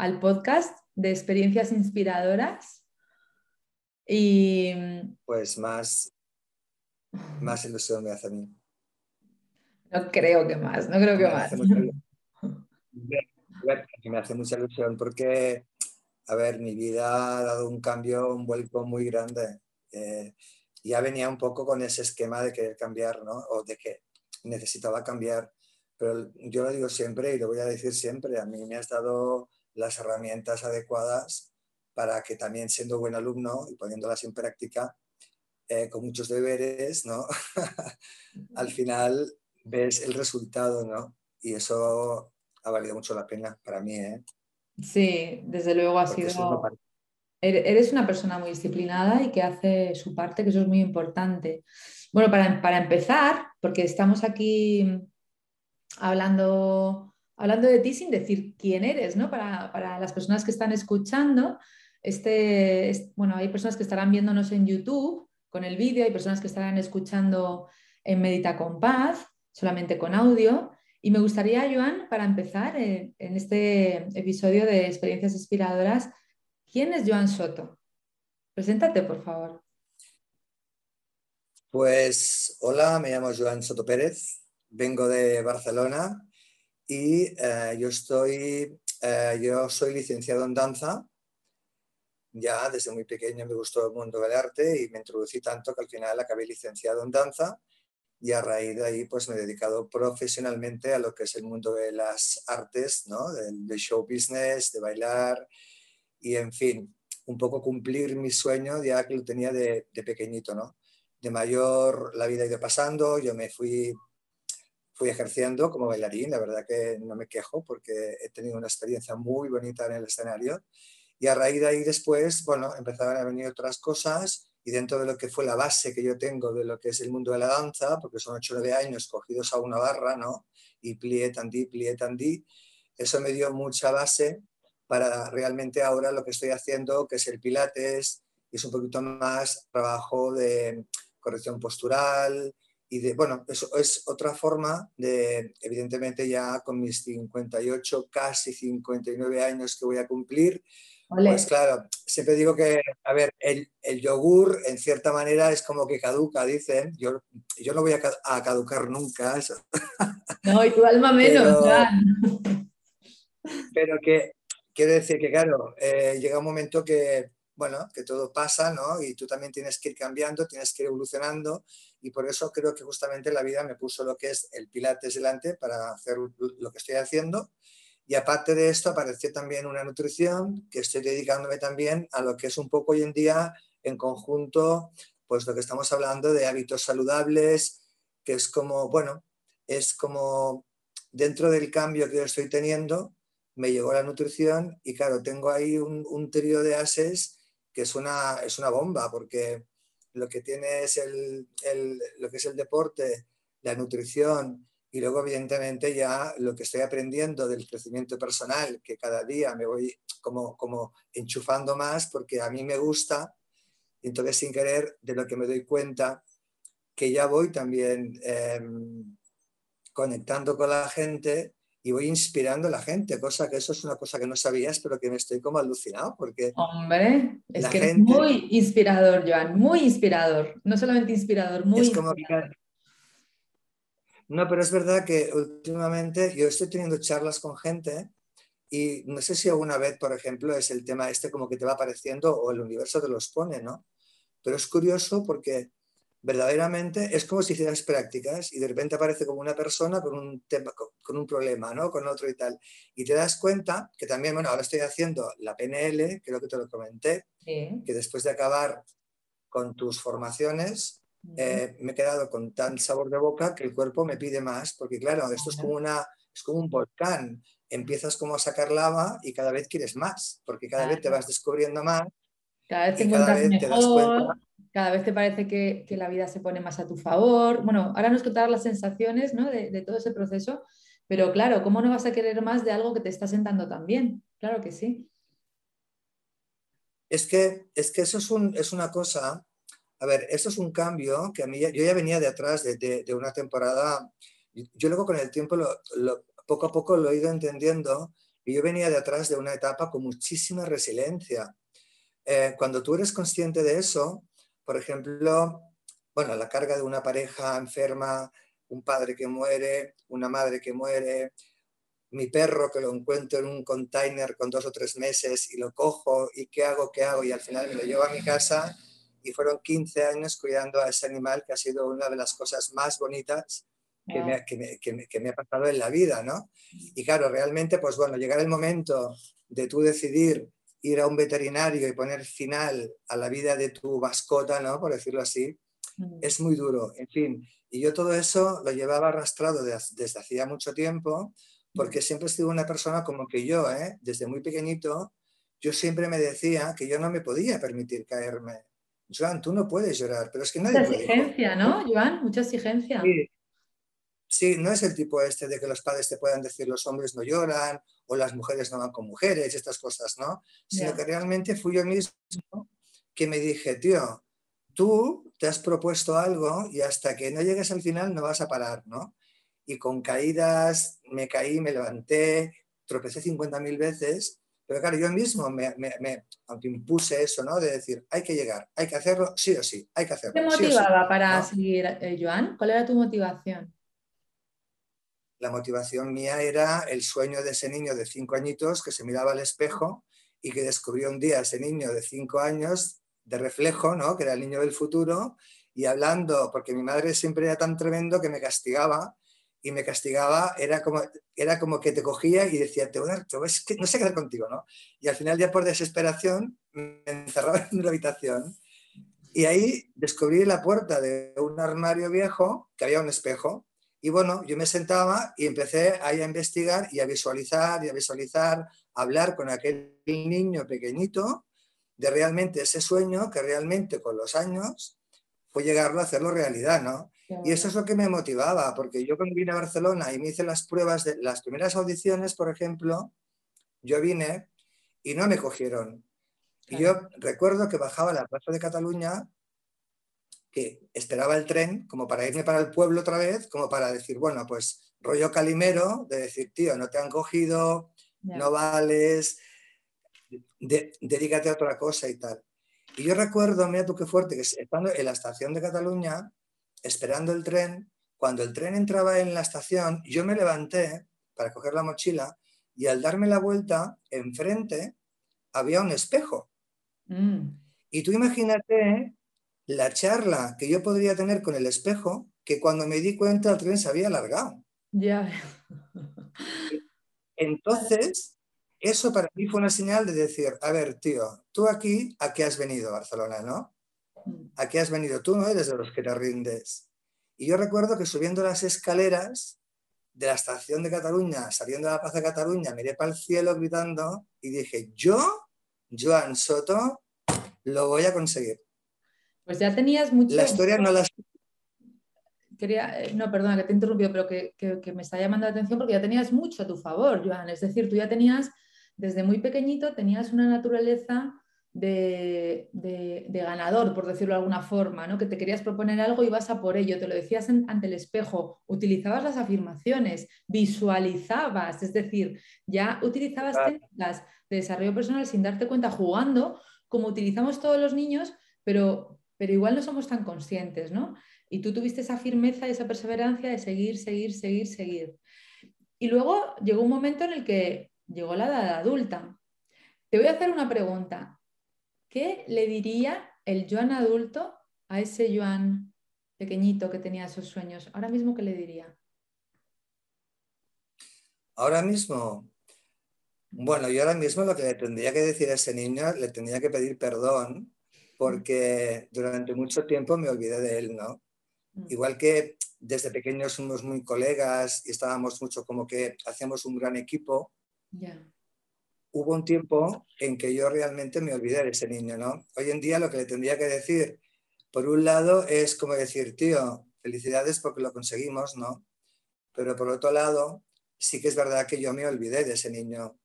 al podcast de experiencias inspiradoras. Y... Pues más, más ilusión me hace a mí. No creo que más, no creo que más. me hace mucha ilusión porque, a ver, mi vida ha dado un cambio, un vuelco muy grande. Eh, ya venía un poco con ese esquema de querer cambiar, ¿no? O de que necesitaba cambiar. Pero yo lo digo siempre y lo voy a decir siempre, a mí me has dado las herramientas adecuadas para que también siendo buen alumno y poniéndolas en práctica, eh, con muchos deberes, ¿no? Al final ves el resultado, ¿no? Y eso ha valido mucho la pena para mí, ¿eh? Sí, desde luego ha sido... Eres una persona muy disciplinada y que hace su parte, que eso es muy importante. Bueno, para, para empezar, porque estamos aquí hablando hablando de ti sin decir quién eres, ¿no? Para, las personas que están escuchando, este, bueno, hay personas que estarán viéndonos en YouTube con el vídeo, hay personas que estarán escuchando en Medita con Paz, solamente con audio. Y me gustaría, Joan, para empezar eh, en este episodio de Experiencias Inspiradoras, ¿quién es Joan Soto? Preséntate, por favor. Pues hola, me llamo Joan Soto Pérez, vengo de Barcelona, y eh, yo, estoy, eh, yo soy licenciado en danza. Ya desde muy pequeño me gustó el mundo del arte y me introducí tanto que al final acabé licenciado en danza y a raíz de ahí pues me he dedicado profesionalmente a lo que es el mundo de las artes, ¿no? del, show business, de bailar y en fin, un poco cumplir mi sueño ya que lo tenía de, de pequeñito, ¿no? De mayor la vida ha ido pasando, yo me fui fui ejerciendo como bailarín, la verdad que no me quejo porque he tenido una experiencia muy bonita en el escenario. Y a raíz de ahí después, bueno, empezaron a venir otras cosas y dentro de lo que fue la base que yo tengo de lo que es el mundo de la danza, porque son 8 o 9 años cogidos a una barra, ¿no? Y plié, tandí, plié, tandí, eso me dio mucha base para realmente ahora lo que estoy haciendo, que es el pilates, y es un poquito más trabajo de corrección postural, y de, bueno, eso es otra forma de, evidentemente ya con mis 58, casi 59 años que voy a cumplir, pues claro, siempre digo que, a ver, el, el, yogur en cierta manera es como que caduca, dicen, yo, yo no voy a, a caducar nunca. Eso. No, y tu alma menos, pero, pero que quiero decir que, claro, eh, llega un momento que, bueno, que todo pasa, ¿no? Y tú también tienes que ir cambiando, tienes que ir evolucionando y por eso creo que justamente la vida me puso lo que es el Pilates delante para hacer lo que estoy haciendo. Y aparte de esto apareció también una nutrición que estoy dedicándome también a lo que es un poco hoy en día en conjunto, pues lo que estamos hablando de hábitos saludables, que es como, bueno, es como dentro del cambio que yo estoy teniendo, me llegó la nutrición y claro, tengo ahí un, un trío de ases que es una, es una bomba, porque lo que tiene es el, lo que es el deporte, la nutrición y luego evidentemente ya lo que estoy aprendiendo del crecimiento personal, que cada día me voy como, como enchufando más porque a mí me gusta y entonces sin querer de lo que me doy cuenta que ya voy también em, conectando con la gente y voy inspirando a la gente, cosa que eso es una cosa que no sabías, pero que me estoy como alucinado porque... Hombre, es que es muy inspirador, Joan, muy inspirador, no solamente inspirador, muy es como No, pero es verdad que últimamente yo estoy teniendo charlas con gente Y no sé si alguna vez, por ejemplo, es el tema este como que te va apareciendo o el universo te los pone, ¿no? Pero es curioso porque verdaderamente es como si hicieras prácticas y de repente aparece como una persona con un tema, con un problema, ¿no? Con otro y tal. Y te das cuenta que también, bueno, ahora estoy haciendo la PNL, creo que te lo comenté, que después de acabar con tus formaciones, eh, me he quedado con tan sabor de boca que el cuerpo me pide más, porque claro, esto es como, una, es como un volcán. Empiezas como a sacar lava y cada vez quieres más, porque cada vez te vas descubriendo más. Cada vez te encuentras mejor, cada vez te parece que, que, la vida se pone más a tu favor. Bueno, ahora nos contarás las sensaciones ¿no? de, de, todo ese proceso, pero claro, ¿cómo no vas a querer más de algo que te está sentando tan bien? Claro que sí. Es que, es que eso es, un, es una cosa a ver, esto es un cambio que a mí, yo ya venía de atrás de, una temporada, yo luego con el tiempo, poco a poco lo he ido entendiendo, y yo venía de atrás de una etapa con muchísima resiliencia. Eh, cuando tú eres consciente de eso, por ejemplo, bueno, la carga de una pareja enferma, un padre que muere, una madre que muere, mi perro que lo encuentro en un container con dos o tres meses y lo cojo y qué hago, qué hago y al final me lo llevo a mi casa. Y fueron 15 años cuidando a ese animal que ha sido una de las cosas más bonitas que, me, que, me, que, me, ha pasado en la vida, ¿no? Y claro, realmente, pues bueno, llegar el momento de tú decidir ir a un veterinario y poner final a la vida de tu mascota, ¿no? Por decirlo así, es muy duro. En fin, y yo todo eso lo llevaba arrastrado desde hacía mucho tiempo, porque siempre he sido una persona como que yo, ¿eh? Desde muy pequeñito, yo siempre me decía que yo no me podía permitir caerme Joan, tú no puedes llorar, pero es que nadie Mucha exigencia, ¿no, Joan? Mucha exigencia. Sí. No es el tipo este de que los padres te puedan decir los hombres no lloran o las mujeres no van con mujeres, estas cosas, ¿no? Sino que realmente fui yo mismo que me dije, tío, tú te has propuesto algo y hasta que no llegues al final no vas a parar, ¿no? Y con caídas me caí, me levanté, tropecé 50.000 veces pero claro, yo mismo me, me, me impuse eso, ¿no? De decir, hay que llegar, hay que hacerlo, sí o sí, hay que hacerlo. ¿Qué motivaba para seguir, eh, Joan? ¿Cuál era tu motivación? La motivación mía era el sueño de ese niño de cinco añitos que se miraba al espejo y que descubrió un día ese niño de cinco años de reflejo, ¿no? Que era el niño del futuro, y hablando, porque mi madre siempre era tan tremendo que me castigaba y me castigaba, era como, era como que te cogía y decía, te voy a dar, es que no sé qué hacer contigo, ¿no? Y al final ya por desesperación me encerraba en una habitación y ahí descubrí la puerta de un armario viejo que había un espejo y bueno, yo me sentaba y empecé ahí a investigar y a visualizar y a visualizar, a hablar con aquel niño pequeñito de realmente ese sueño que realmente con los años fue llegarlo a hacerlo realidad, ¿no? Y eso es lo que me motivaba, porque yo cuando vine a Barcelona y me hice las pruebas de las primeras audiciones, por ejemplo, yo vine y no me cogieron. Y yo recuerdo que bajaba a la plaza de Cataluña, que esperaba el tren como para irme para el pueblo otra vez, como para decir, bueno, pues rollo calimero, de decir, tío, no te han cogido, no vales, dedícate a otra cosa y tal. Y yo recuerdo, mira tú qué fuerte, que estando en la estación de Cataluña, esperando el tren, cuando el tren entraba en la estación, yo me levanté para coger la mochila y al darme la vuelta, enfrente había un espejo. Mm. Y tú imagínate la charla que yo podría tener con el espejo, que cuando me di cuenta el tren se había alargado. Ya. Entonces, eso para mí fue una señal de decir, a ver, tío, tú aquí, ¿a qué has venido, Barcelona, no? ¿A qué has venido? Tú no eres de los que te rindes. Y yo recuerdo que subiendo las escaleras de la estación de Cataluña, saliendo de la Plaza de Cataluña, miré para el cielo gritando y dije, yo, Joan Soto, lo voy a conseguir. Pues ya tenías mucho... La historia no la... Quería, eh, no, perdona que te he interrumpido, pero que, que me está llamando la atención porque ya tenías mucho a tu favor, Joan. Es decir, tú ya tenías, desde muy pequeñito, tenías una naturaleza de, ganador, por decirlo de alguna forma, ¿no? que te querías proponer algo y vas a por ello, te lo decías ante el espejo, utilizabas las afirmaciones, visualizabas, es decir, ya utilizabas técnicas de desarrollo personal sin darte cuenta jugando, como utilizamos todos los niños, pero, pero igual no somos tan conscientes, ¿no? Y tú tuviste esa firmeza y esa perseverancia de seguir, seguir, seguir, seguir. Y luego llegó un momento en el que llegó la edad adulta. Te voy a hacer una pregunta. ¿Qué le diría el Joan adulto a ese Joan pequeñito que tenía esos sueños? Ahora mismo, ¿qué le diría? Ahora mismo, bueno, yo ahora mismo lo que le tendría que decir a ese niño, le tendría que pedir perdón porque durante mucho tiempo me olvidé de él, ¿no? Mm. Igual que desde pequeños somos muy colegas y estábamos mucho como que hacíamos un gran equipo, hubo un tiempo en que yo realmente me olvidé de ese niño, ¿no? Hoy en día lo que le tendría que decir, por un lado, es como decir, tío, felicidades porque lo conseguimos, ¿no? Pero por otro lado, sí que es verdad que yo me olvidé de ese niño.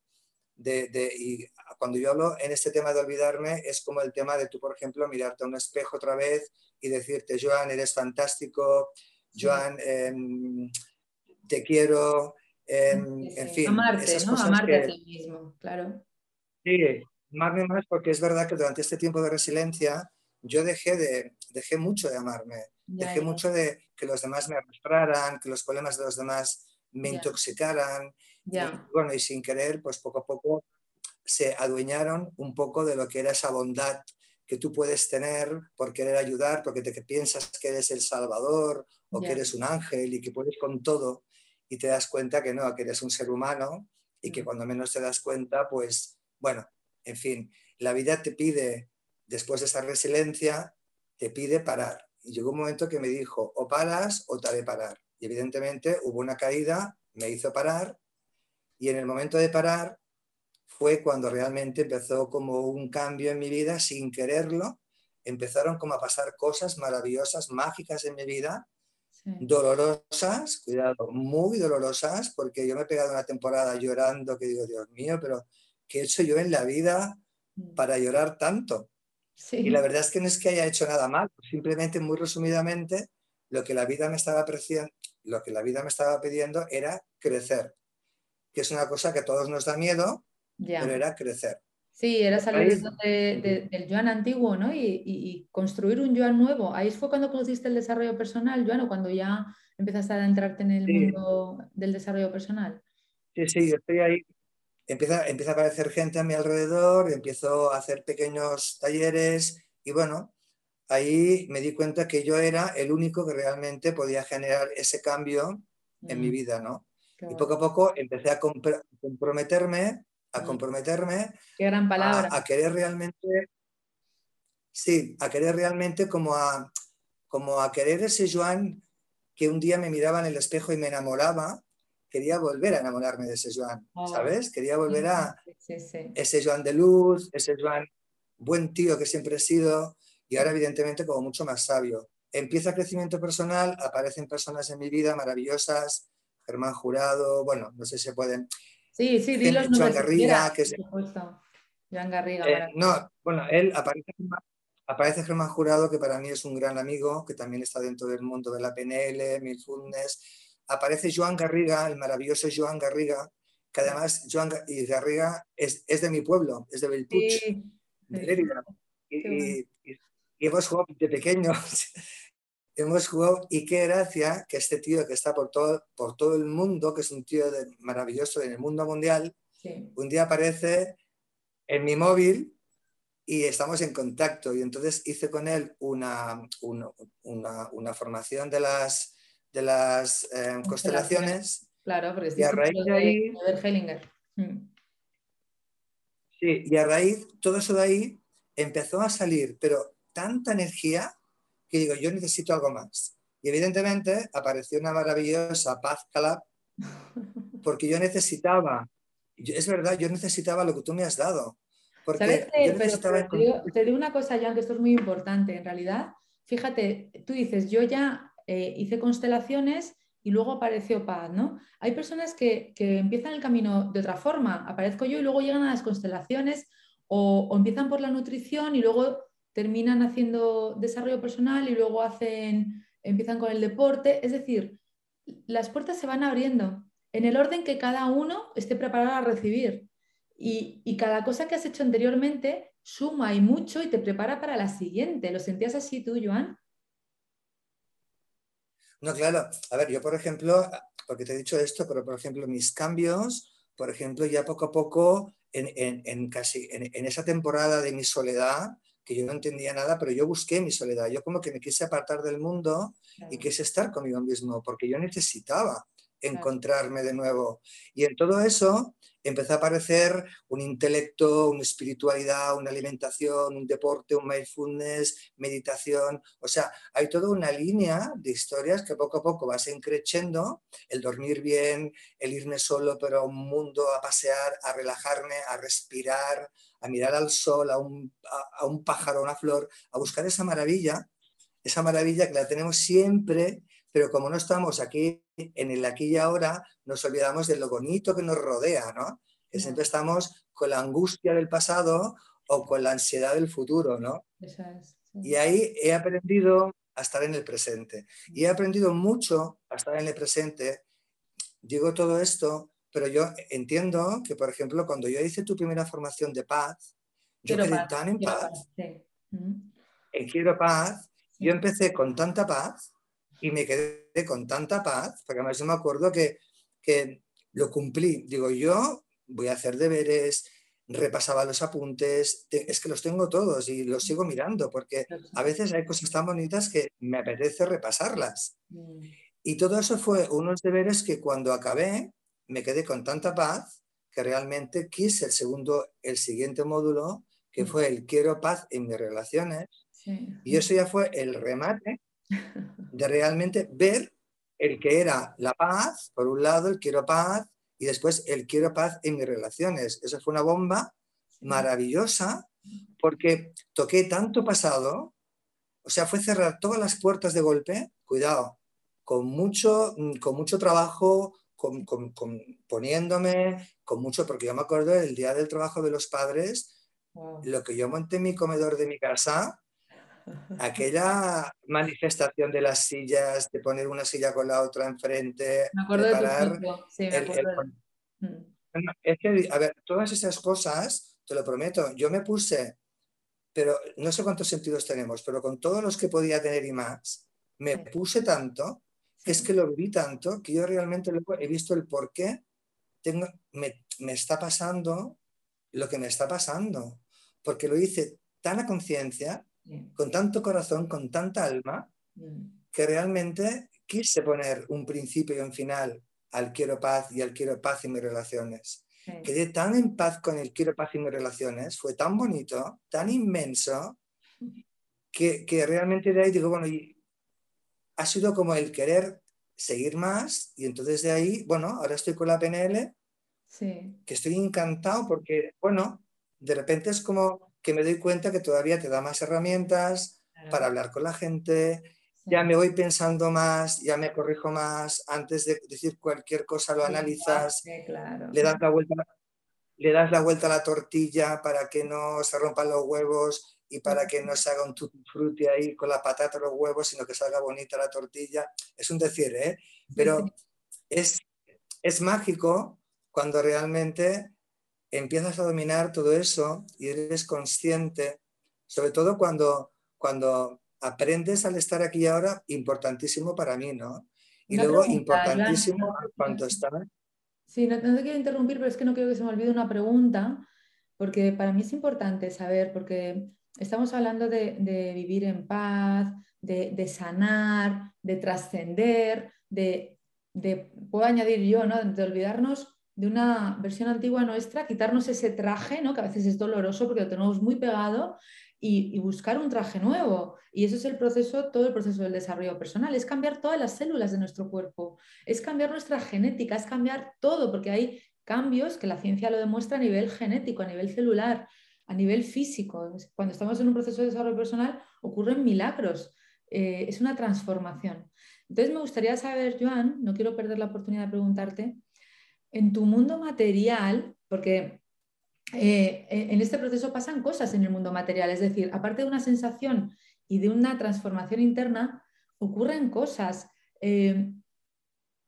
De, de, y cuando yo hablo en este tema de olvidarme, es como el tema de tú, por ejemplo, mirarte a un espejo otra vez y decirte, Joan, eres fantástico, Joan, em, te quiero, em, en fin. Amarte, ¿no? Amarte a ti mismo, claro. Sí, amarme más porque es verdad que durante este tiempo de resiliencia yo dejé, de, dejé mucho de amarme, dejé mucho de que los demás me arrastraran, que los problemas de los demás me intoxicaran. Y, bueno, y sin querer, pues poco a poco se adueñaron un poco de lo que era esa bondad que tú puedes tener por querer ayudar, porque te piensas que eres el Salvador o que eres un ángel y que puedes con todo y te das cuenta que no, que eres un ser humano y que cuando menos te das cuenta, pues bueno, en fin, la vida te pide, después de esa resiliencia, te pide parar. Y llegó un momento que me dijo, o paras o te haré parar. Y evidentemente hubo una caída, me hizo parar y en el momento de parar fue cuando realmente empezó como un cambio en mi vida sin quererlo. Empezaron como a pasar cosas maravillosas, mágicas en mi vida, dolorosas, cuidado, muy dolorosas, porque yo me he pegado una temporada llorando que digo, Dios mío, pero ¿qué he hecho yo en la vida mm. para llorar tanto? Y la verdad es que no es que haya hecho nada mal, simplemente muy resumidamente lo que la vida me estaba lo que la vida me estaba pidiendo era crecer, que es una cosa que a todos nos da miedo, pero era crecer. Sí, era salir del Joan antiguo ¿no? Y, construir un Joan nuevo. Ahí fue cuando conociste el desarrollo personal, Joan, o cuando ya empezaste a entrarte en el mundo del desarrollo personal. Sí, sí, yo estoy ahí. Empieza, empieza a aparecer gente a mi alrededor, empiezo a hacer pequeños talleres y bueno, ahí me di cuenta que yo era el único que realmente podía generar ese cambio en mi mm. vida, ¿no? Y poco a poco empecé a comprometerme a comprometerme. gran palabra. A, querer realmente, sí, a querer realmente como a, como a querer ese Joan que un día me miraba en el espejo y me enamoraba, quería volver a enamorarme de ese Joan, oh. ¿sabes? Quería volver a ese Joan de luz, ese Joan buen tío que siempre he sido y ahora evidentemente como mucho más sabio. Empieza crecimiento personal, aparecen personas en mi vida maravillosas, Germán Jurado, bueno, no sé si se pueden, Sí, sí, di los nombres. Garriga, que Joan Garriga. Eh, no, bueno, él aparece, aparece Germán Jurado, que para mí es un gran amigo, que también está dentro del mundo de la PNL, Mindfulness. Aparece Joan Garriga, el maravilloso Joan Garriga, que además Joan Garriga es, es de mi pueblo, es de Belpuch, de Lérida. Y, y, y, hemos jugado de pequeños hemos jugado y qué gracia que este tío que está por todo, por todo el mundo, que es un tío maravilloso en el mundo mundial, un día aparece en mi móvil y estamos en contacto. Y entonces hice con él una, una, formación de las, de las eh, constelaciones. Claro, porque y a raíz de ahí... Mm. Sí, y a raíz, todo eso de ahí empezó a salir, pero tanta energía que digo, yo necesito algo más. Y evidentemente apareció una maravillosa Paz Calab, porque yo necesitaba, es verdad, yo necesitaba lo que tú me has dado. ¿Sabes te, digo, una cosa, Jan, que esto es muy importante. En realidad, fíjate, tú dices, yo ya eh, hice constelaciones y luego apareció paz, ¿no? Hay personas que, que, empiezan el camino de otra forma. Aparezco yo y luego llegan a las constelaciones o, o empiezan por la nutrición y luego terminan haciendo desarrollo personal y luego hacen, empiezan con el deporte. Es decir, las puertas se van abriendo en el orden que cada uno esté preparado a recibir. Y, cada cosa que has hecho anteriormente suma y mucho y te prepara para la siguiente. ¿Lo sentías así tú, Joan? No, claro. A ver, yo por ejemplo, porque te he dicho esto, pero por ejemplo mis cambios por ejemplo, ya poco a poco, en, casi, en, esa temporada de mi soledad, que yo no entendía nada, pero yo busqué mi soledad. Yo como que me quise apartar del mundo y quise estar conmigo mismo, porque yo necesitaba encontrarme de nuevo. Y en todo eso empezó a aparecer un intelecto, una espiritualidad, una alimentación, un deporte, un mindfulness, meditación. O sea, hay toda una línea de historias que poco a poco vas encrechendo, el dormir bien, el irme solo pero a un mundo a pasear, a relajarme, a respirar, a mirar al sol, a un, a un pájaro, a una flor, a buscar esa maravilla, esa maravilla que la tenemos siempre pero como no estamos aquí en el aquí y ahora, nos olvidamos de lo bonito que nos rodea, ¿no? Que siempre estamos con la angustia del pasado o con la ansiedad del futuro, ¿no? Y ahí he aprendido a estar en el presente. Y he aprendido mucho a estar en el presente. Digo todo esto, pero yo entiendo que, por ejemplo, cuando yo hice tu primera formación de paz, yo quedé tan en paz. En Quiero Paz, yo empecé con tanta paz y me quedé con tanta paz, porque además yo me acuerdo que, que lo cumplí. Digo, yo voy a hacer deberes, repasaba los apuntes, es que los tengo todos y los sigo mirando, porque a veces hay cosas tan bonitas que me apetece repasarlas. Mm. Y todo eso fue unos deberes que cuando acabé me quedé con tanta paz que realmente quise el segundo, el siguiente módulo, que mm. fue el quiero paz en mis relaciones. Y eso ya fue el remate de realmente ver el que era la paz, por un lado, el quiero paz, y después el quiero paz en mis relaciones. Eso fue una bomba maravillosa porque toqué tanto pasado, o sea, fue cerrar todas las puertas de golpe, cuidado, con mucho, mm, con mucho trabajo, con, poniéndome, con mucho, porque yo me acuerdo del día del trabajo de los padres, lo que yo monté en mi comedor de mi casa, aquella manifestación de las sillas, de poner una silla con la otra enfrente, me acuerdo de sí, me acuerdo mm. Es que, a ver, todas esas cosas, te lo prometo, yo me puse, pero no sé cuántos sentidos tenemos, pero con todos los que podía tener y más, me puse tanto, es que lo viví tanto, que yo realmente he visto el por qué tengo, me, me está pasando lo que me está pasando, porque lo hice tan a conciencia con tanto corazón, con tanta alma, que realmente quise poner un principio y un final al quiero paz y al quiero paz en mis relaciones. Quedé tan en paz con el quiero paz en mis relaciones, fue tan bonito, tan inmenso, que, que realmente de ahí digo, bueno, y ha sido como el querer seguir más y entonces de ahí, bueno, ahora estoy con la PNL, que estoy encantado porque, bueno, de repente es como que me doy cuenta que todavía te da más herramientas para hablar con la gente, ya me voy pensando más, ya me corrijo más, antes de decir cualquier cosa lo analizas, le, das la vuelta, le das la vuelta a la tortilla para que no se rompan los huevos y para que no se haga un tutti frutti ahí con la patata y los huevos, sino que salga bonita la tortilla. Es un decir, ¿eh? Pero es, es mágico cuando realmente empiezas a dominar todo eso y eres consciente, sobre todo cuando, cuando aprendes al estar aquí y ahora, importantísimo para mí, ¿no? Y luego importantísimo cuando estás. Sí, no, te quiero interrumpir, pero es que no quiero que se me olvide una pregunta, porque para mí es importante saber, porque estamos hablando de, vivir en paz, de, sanar, de trascender, de, de, puedo añadir yo, ¿no? De olvidarnos de una versión antigua nuestra, quitarnos ese traje, ¿no? que a veces es doloroso porque lo tenemos muy pegado, y, buscar un traje nuevo. Y eso es el proceso, todo el proceso del desarrollo personal, es cambiar todas las células de nuestro cuerpo, es cambiar nuestra genética, es cambiar todo, porque hay cambios que la ciencia lo demuestra a nivel genético, a nivel celular, a nivel físico. Cuando estamos en un proceso de desarrollo personal ocurren milagros, eh, es una transformación. Entonces me gustaría saber, Joan, no quiero perder la oportunidad de preguntarte, en tu mundo material, porque eh, en este proceso pasan cosas en el mundo material, es decir, aparte de una sensación y de una transformación interna, ocurren cosas. Eh,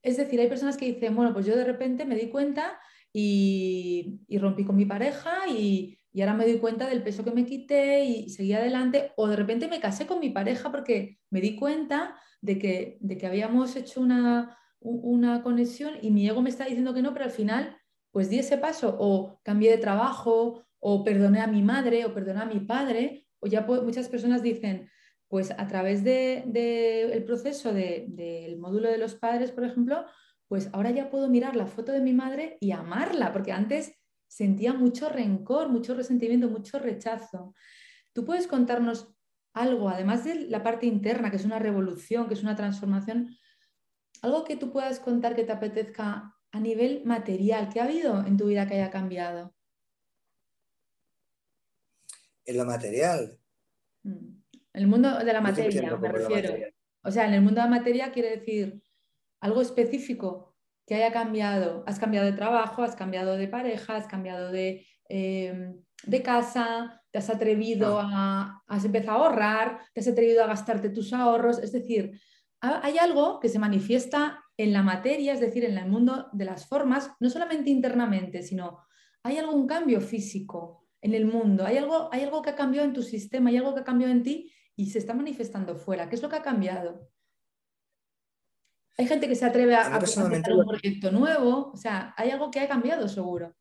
es decir, hay personas que dicen, bueno, pues yo de repente me di cuenta y, rompí con mi pareja y, ahora me doy cuenta del peso que me quité y seguí adelante, o de repente me casé con mi pareja porque me di cuenta de que, de que habíamos hecho una, una conexión y mi ego me está diciendo que no, pero al final pues di ese paso o cambié de trabajo o perdoné a mi madre o perdoné a mi padre o ya muchas personas dicen, pues a través del de, proceso del módulo de los padres, por ejemplo, pues ahora ya puedo mirar la foto de mi madre y amarla, porque antes sentía mucho rencor, mucho resentimiento, mucho rechazo. ¿Tú puedes contarnos algo, además de la parte interna, que es una revolución, que es una transformación, algo que tú puedas contar que te apetezca a nivel material, ¿qué ha habido en tu vida que haya cambiado? En lo material. Mm. En el mundo de la materia, me refiero. O sea, en el mundo de la materia quiere decir algo específico que haya cambiado. Has cambiado de trabajo, has cambiado de pareja, has cambiado de, eh, de casa, te has atrevido a, has empezado a ahorrar, te has atrevido a gastarte tus ahorros. Es decir, hay algo que se manifiesta en la materia, es decir, en el mundo de las formas, no solamente internamente, sino hay algún cambio físico en el mundo, hay algo, hay algo que ha cambiado en tu sistema, hay algo que ha cambiado en ti y se está manifestando fuera. ¿Qué es lo que ha cambiado? Hay gente que se atreve a, a, un proyecto nuevo, o sea, hay algo que ha cambiado seguro.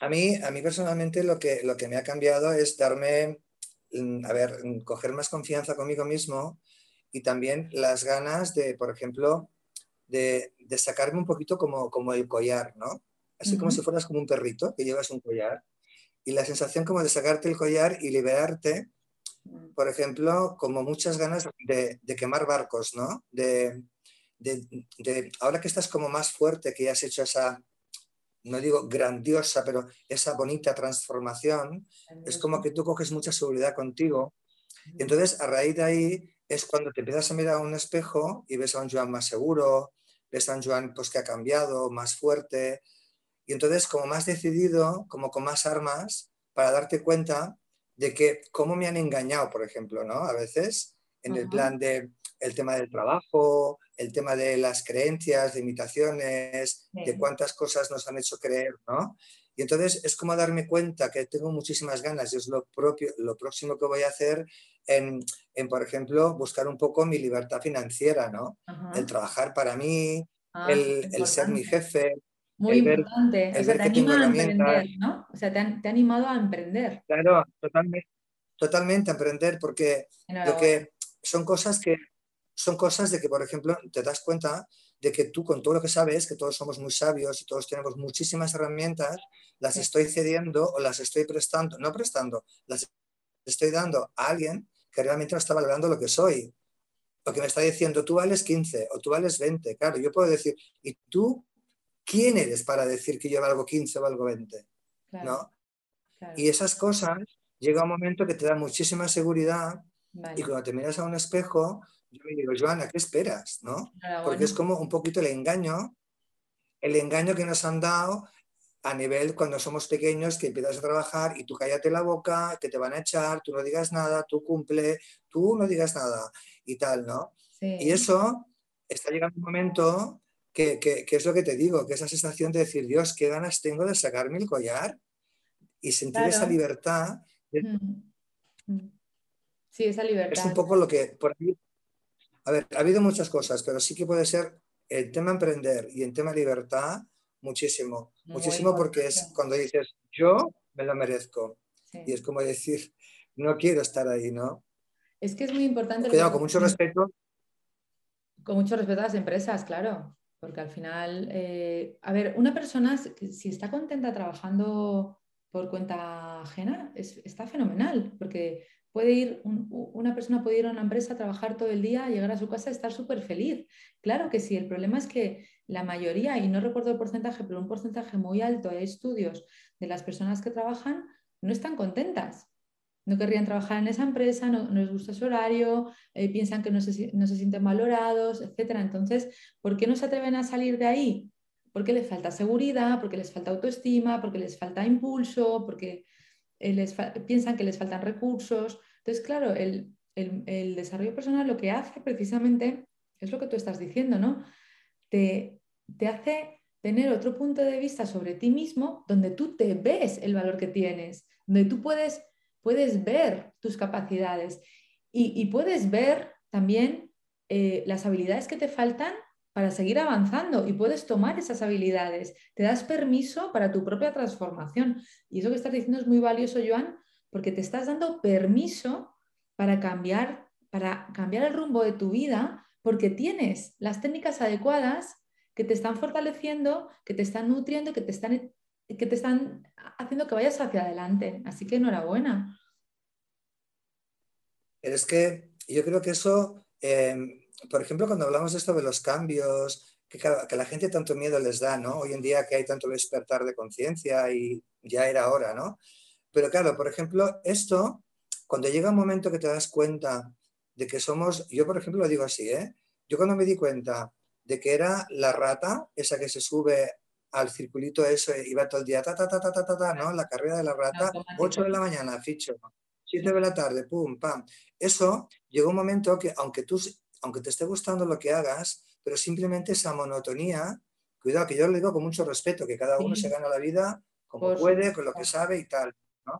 A mí, a mí personalmente lo que, lo que me ha cambiado es darme, mm, a ver, mm, coger más confianza conmigo mismo y también las ganas de, por ejemplo, de, de sacarme un poquito como, como el collar, ¿no? Así como si fueras como un perrito que llevas un collar. Y la sensación como de sacarte el collar y liberarte por ejemplo, como muchas ganas de, quemar barcos, ¿no? De, ahora que estás como más fuerte, que ya has hecho esa, no digo grandiosa, pero esa bonita transformación, es como que tú coges mucha seguridad contigo. Y entonces, a raíz de ahí, es cuando te empiezas a mirar a un espejo y ves a un Joan más seguro, ves a un Joan pues, que ha cambiado, más fuerte, y entonces como más decidido, como con más armas, para darte cuenta de que cómo me han engañado, por ejemplo, ¿no? A veces en el plan de el tema del trabajo, el tema de las creencias, de imitaciones, de cuántas cosas nos han hecho creer, ¿no? Y entonces es como darme cuenta que tengo muchísimas ganas y es lo, propio, lo próximo que voy a hacer en, en por ejemplo, buscar un poco mi libertad financiera, ¿no? El trabajar para mí, ah, el, el, ser mi jefe, muy importante. o sea, te anima a emprender, ¿no? O sea, te, ha animado a emprender. Claro, totalmente, totalmente a emprender, porque lo que son cosas que son cosas de que, por ejemplo, te das cuenta de que tú con todo lo que sabes, que todos somos muy sabios y todos tenemos muchísimas herramientas, las estoy cediendo o las estoy prestando, no prestando, las estoy dando a alguien que realmente no está valorando lo que soy. Lo que me está diciendo, tú vales 15 o tú vales 20. Claro, yo puedo decir, ¿y tú ¿quién eres para decir que yo valgo 15 o valgo 20? ¿no? Y esas cosas llega un momento que te da muchísima seguridad y cuando te miras a un espejo, yo me digo, Joana, ¿qué esperas? ¿no? Porque es como un poquito el engaño, el engaño que nos han dado a nivel cuando somos pequeños, que empiezas a trabajar y tú cállate la boca, que te van a echar, tú no digas nada, tú cumple, tú no digas nada y tal, ¿no? Y eso está llegando un momento que, es lo que te digo, que esa sensación de decir, Dios, qué ganas tengo de sacarme el collar y sentir esa libertad. Mm, mm. Sí, esa libertad. Es un poco lo que... Por a ver, ha habido muchas cosas, pero sí que puede ser el tema emprender y el tema libertad muchísimo. muchísimo porque es cuando dices, yo me lo merezco. Y es como decir, no quiero estar ahí, ¿no? Es que es muy importante. Cuidado, con mucho respeto. Con mucho respeto a las empresas, claro. Porque al final, eh, a ver, una persona, si está contenta trabajando por cuenta ajena, está fenomenal, porque puede ir, una persona puede ir a una empresa a trabajar todo el día, llegar a su casa y estar súper feliz. Claro que sí, el problema es que la mayoría, y no recuerdo el porcentaje, pero un porcentaje muy alto de estudios de las personas que trabajan no están contentas no querrían trabajar en esa empresa, no, les gusta su horario, eh, piensan que no se, sienten valorados, etc. Entonces, ¿por qué no se atreven a salir de ahí? Porque les falta seguridad, porque les falta autoestima, porque les falta impulso, porque eh, les piensan que les faltan recursos. Entonces, claro, el, desarrollo personal lo que hace precisamente es lo que tú estás diciendo, ¿no? Te, te hace tener otro punto de vista sobre ti mismo donde tú te ves el valor que tienes, donde tú puedes puedes ver tus capacidades y, puedes ver también eh, las habilidades que te faltan para seguir avanzando y puedes tomar esas habilidades. Te das permiso para tu propia transformación. Y eso que estás diciendo es muy valioso, Joan, porque te estás dando permiso para cambiar, para cambiar el rumbo de tu vida, porque tienes las técnicas adecuadas que te están fortaleciendo, que te están nutriendo, que te están, que te están haciendo que vayas hacia adelante. Así que enhorabuena. Es que yo creo que eso, em, por ejemplo, cuando hablamos de esto de los cambios, que, que la gente tanto miedo les da, ¿no? Hoy en día que hay tanto despertar de conciencia y ya era hora, ¿no? Pero claro, por ejemplo, esto, cuando llega un momento que te das cuenta de que somos, yo por ejemplo lo digo así, ¿eh? Yo cuando me di cuenta de que era la rata, esa que se sube al circulito ese y va todo el día, ta, ta, ta, ta, ta, ta, ta ¿no? La carrera de la rata, 8 de la mañana, ficho, 7 de la tarde, pum, pam. Eso llegó un momento que aunque, tú, aunque te esté gustando lo que hagas, pero simplemente esa monotonía, cuidado que yo le digo con mucho respeto, que cada uno se gana la vida como puede, con lo que sabe y tal. ¿no?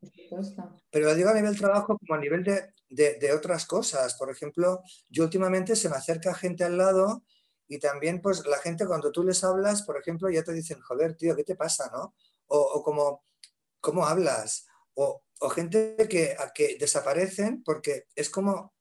Pero lo digo a nivel trabajo como a nivel de, de, de, otras cosas. Por ejemplo, yo últimamente se me acerca gente al lado y también, pues, la gente cuando tú les hablas, por ejemplo, ya te dicen, joder, tío, ¿qué te pasa, no? O, o como, ¿cómo hablas? O, o gente que, que desaparecen porque es como,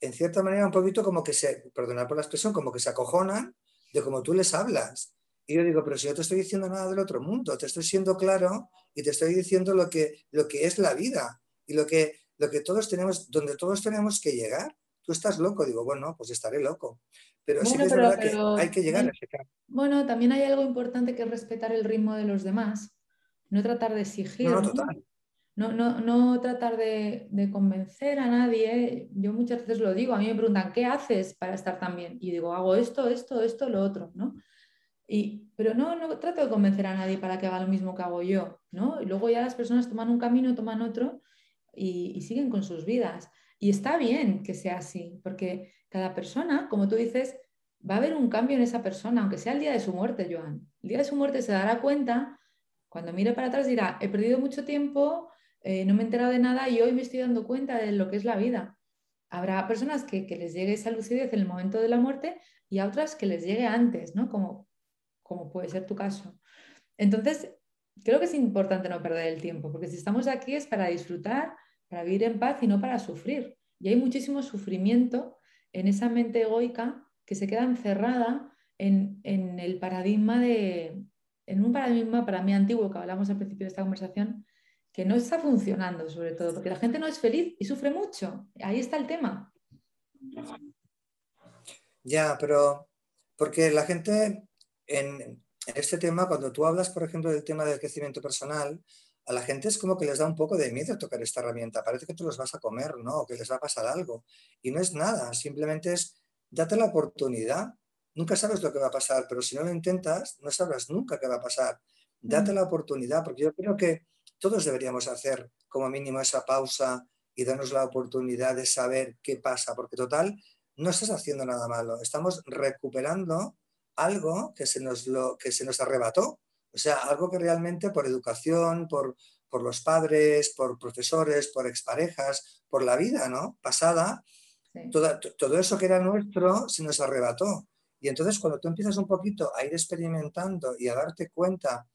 en cierta manera, un poquito como que se, perdonad por la expresión, como que se acojonan de cómo tú les hablas. Y yo digo, pero si yo te estoy diciendo nada del otro mundo, te estoy siendo claro y te estoy diciendo lo que, lo que es la vida y lo que, lo que todos tenemos, donde todos tenemos que llegar. Tú estás loco, digo, bueno, pues estaré loco. Pero sí que es verdad que hay que llegar a ese. Bueno, también hay algo importante que es respetar el ritmo de los demás, no tratar de exigir. No, no, total. No, no, no tratar de, convencer a nadie. Yo muchas veces lo digo, a mí me preguntan, ¿qué haces para estar tan bien? Y digo, hago esto, esto, esto, lo otro, ¿no? Y, pero no, no trato de convencer a nadie para que haga lo mismo que hago yo, ¿no? Y luego ya las personas toman un camino, toman otro y, y siguen con sus vidas. Y está bien que sea así, porque cada persona, como tú dices, va a haber un cambio en esa persona, aunque sea el día de su muerte, Joan. El día de su muerte se dará cuenta, cuando mire para atrás dirá, he perdido mucho tiempo, eh, no me he enterado de nada y hoy me estoy dando cuenta de lo que es la vida. Habrá personas que, que, les llegue esa lucidez en el momento de la muerte y a otras que les llegue antes, ¿no? Como, como puede ser tu caso. Entonces, creo que es importante no perder el tiempo, porque si estamos aquí es para disfrutar, para vivir en paz y no para sufrir. Y hay muchísimo sufrimiento en esa mente egoica que se queda encerrada en, en el paradigma de, en un paradigma para mí antiguo que hablamos al principio de esta conversación, que no está funcionando sobre todo, porque la gente no es feliz y sufre mucho. Ahí está el tema. Ya, pero porque la gente en este tema, cuando tú hablas, por ejemplo, del tema del crecimiento personal, a la gente es como que les da un poco de miedo tocar esta herramienta. Parece que tú los vas a comer, ¿no? O que les va a pasar algo. Y no es nada, simplemente es date la oportunidad. Nunca sabes lo que va a pasar, pero si no lo intentas, no sabrás nunca qué va a pasar. Date la oportunidad, porque yo creo que todos deberíamos hacer como mínimo esa pausa y darnos la oportunidad de saber qué pasa, porque total, no estás haciendo nada malo, estamos recuperando algo que se nos, lo, que se nos arrebató, o sea, algo que realmente por educación, por, por los padres, por profesores, por exparejas, por la vida ¿no? pasada, sí. todo, todo eso que era nuestro se nos arrebató. Y entonces cuando tú empiezas un poquito a ir experimentando y a darte cuenta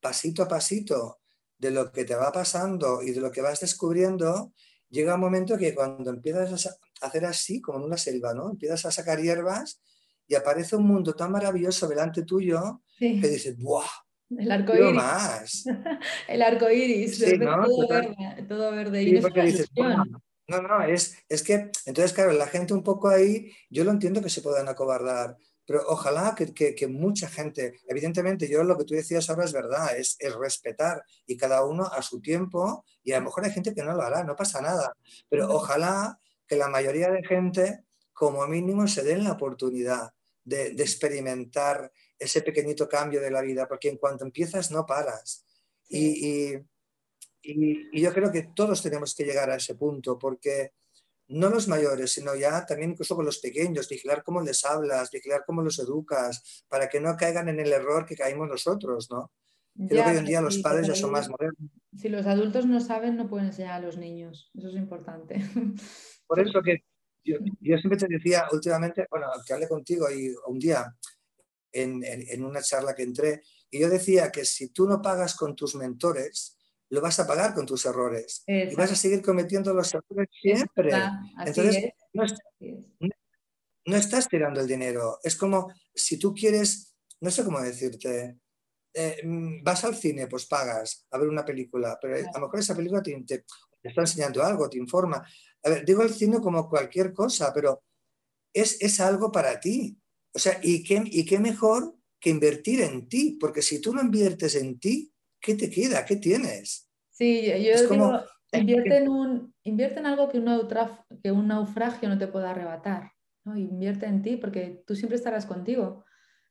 pasito a pasito de lo que te va pasando y de lo que vas descubriendo, llega un momento que cuando empiezas a hacer así, como en una selva, ¿no? Empiezas a sacar hierbas y aparece un mundo tan maravilloso delante tuyo sí. que dices, ¡buah! El arco iris. más. El arco iris, sí, ¿no? todo, verde, todo verde. Sí, porque dices, no, no, es, es que, entonces, claro, la gente un poco ahí, yo lo entiendo que se puedan acobardar, pero ojalá que, que, que, mucha gente, evidentemente yo lo que tú decías ahora es verdad, es, es, respetar y cada uno a su tiempo y a lo mejor hay gente que no lo hará, no pasa nada, pero ojalá que la mayoría de gente como mínimo se den la oportunidad de, de experimentar ese pequeñito cambio de la vida, porque en cuanto empiezas no paras. Y, y, y, y yo creo que todos tenemos que llegar a ese punto, porque no los mayores, sino ya también incluso con los pequeños, vigilar cómo les hablas, vigilar cómo los educas, para que no caigan en el error que caímos nosotros, ¿no? Creo ya, que hoy en día los padres ya son más modernos. Si los adultos no saben, no pueden enseñar a los niños, eso es importante. Por eso que yo, yo siempre te decía últimamente, bueno, que hablé contigo y un día, en, una charla que entré, y yo decía que si tú no pagas con tus mentores, lo vas a pagar con tus errores. Y vas a seguir cometiendo los errores siempre. Entonces, no, estás tirando el dinero. Es como si tú quieres, no sé cómo decirte, eh, mm, vas al cine, pues pagas a ver una película, pero a lo mejor esa película te, te, está enseñando algo, te informa. A ver, digo el cine como cualquier cosa, pero es, es algo para ti. O sea, ¿y qué, ¿y qué mejor que invertir en ti? Porque si tú no inviertes en ti, ¿qué te queda? ¿Qué tienes? Sí, yo digo, invierte en, un, invierte en algo que un, que un naufragio no te pueda arrebatar. ¿no? Invierte en ti porque tú siempre estarás contigo.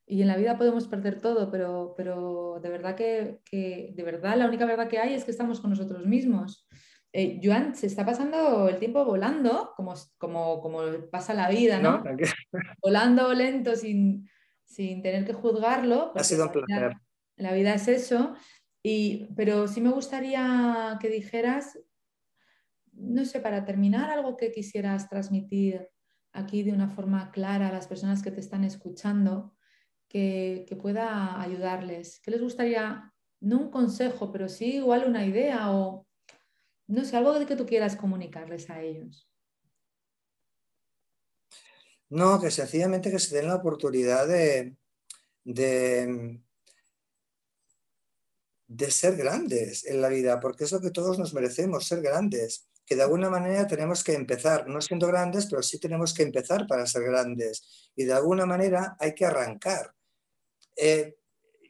Y en la vida podemos perder todo, pero, pero de verdad que, que, de verdad la única verdad que hay es que estamos con nosotros mismos. Eh, Joan, se está pasando el tiempo volando, como, como, como pasa la vida, ¿no? volando lento sin, sin, tener que juzgarlo. Ha sido un placer. La, vida es eso. Pero sí me gustaría que dijeras, no sé, para terminar, algo que quisieras transmitir aquí de una forma clara a las personas que te están escuchando, que, que pueda ayudarles. ¿Qué les gustaría? No un consejo, pero sí igual una idea o no sé, algo de que tú quieras comunicarles a ellos. No, que sencillamente que se den la oportunidad de, ser grandes en la vida, porque es lo que todos nos merecemos, ser grandes, que de alguna manera tenemos que empezar, no siendo grandes, pero sí tenemos que empezar para ser grandes, y de alguna manera hay que arrancar. Eh,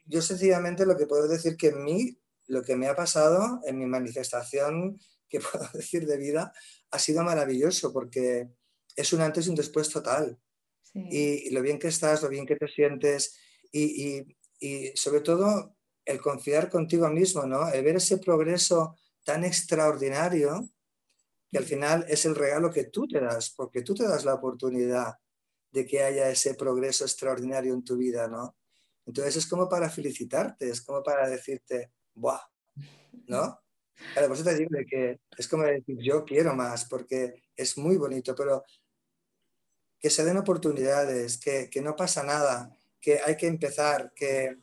yo sencillamente lo que puedo decir que en mí lo que me ha pasado en mi manifestación, que puedo decir de vida, ha sido maravilloso porque es un antes y un después total. Y, lo bien que estás, lo bien que te sientes y, sobre todo el confiar contigo mismo, ¿no? El ver ese progreso tan extraordinario que al final es el regalo que tú te das, porque tú te das la oportunidad de que haya ese progreso extraordinario en tu vida, ¿no? Entonces es como para felicitarte, es como para decirte, ¡buah! ¿No? Claro, por eso te digo que es como decir, yo quiero más, porque es muy bonito, pero que se den oportunidades, que, que no pasa nada, que hay que empezar, que,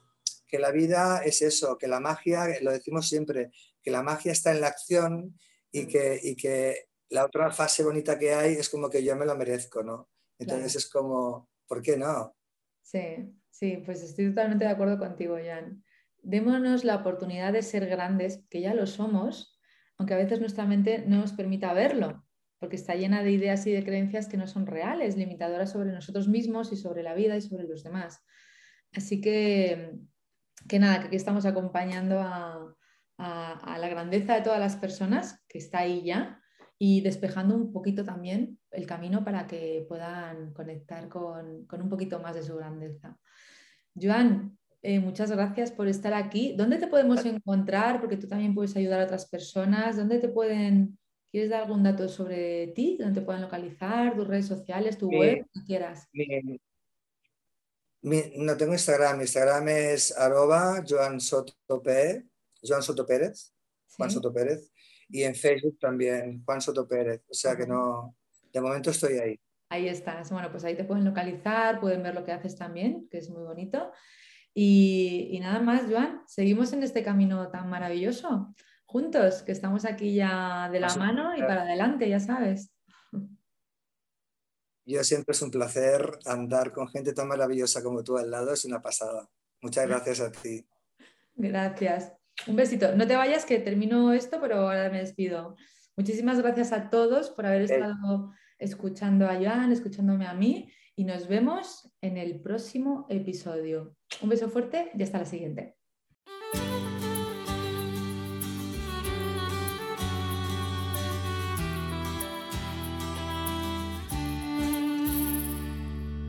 que, la vida es eso, que la magia, lo decimos siempre, que la magia está en la acción y que, y que la otra fase bonita que hay es como que yo me lo merezco, ¿no? Entonces es como, ¿por qué no? Sí, sí, pues estoy totalmente de acuerdo contigo, Jan démonos la oportunidad de ser grandes, que ya lo somos, aunque a veces nuestra mente no nos permita verlo, porque está llena de ideas y de creencias que no son reales, limitadoras sobre nosotros mismos y sobre la vida y sobre los demás. Así que, que nada, que aquí estamos acompañando a, la grandeza de todas las personas, que está ahí ya, y despejando un poquito también el camino para que puedan conectar con, con un poquito más de su grandeza. Joan, eh, muchas gracias por estar aquí. ¿Dónde te podemos encontrar? Porque tú también puedes ayudar a otras personas. ¿Dónde te pueden... ¿Quieres dar algún dato sobre ti? ¿Dónde te pueden localizar? ¿Tus redes sociales? ¿Tu web? Lo que quieras. No tengo Instagram. Mi Instagram es arroba Joan Soto Joan Soto Pérez, Juan Soto Pérez. Y en Facebook también, Juan Soto Pérez. O sea que no, de momento estoy ahí. Ahí estás. Bueno, pues ahí te pueden localizar, pueden ver lo que haces también, que es muy bonito. Y, nada más, Joan, seguimos en este camino tan maravilloso, juntos, que estamos aquí ya de la mano y para adelante, ya sabes. Yo siempre es un placer andar con gente tan maravillosa como tú al lado, es una pasada. Muchas gracias a ti. Gracias. Un besito. No te vayas, que termino esto, pero ahora me despido. Muchísimas gracias a todos por haber estado escuchando a Joan, escuchándome a mí y nos vemos en el próximo episodio. Un beso fuerte y hasta la siguiente.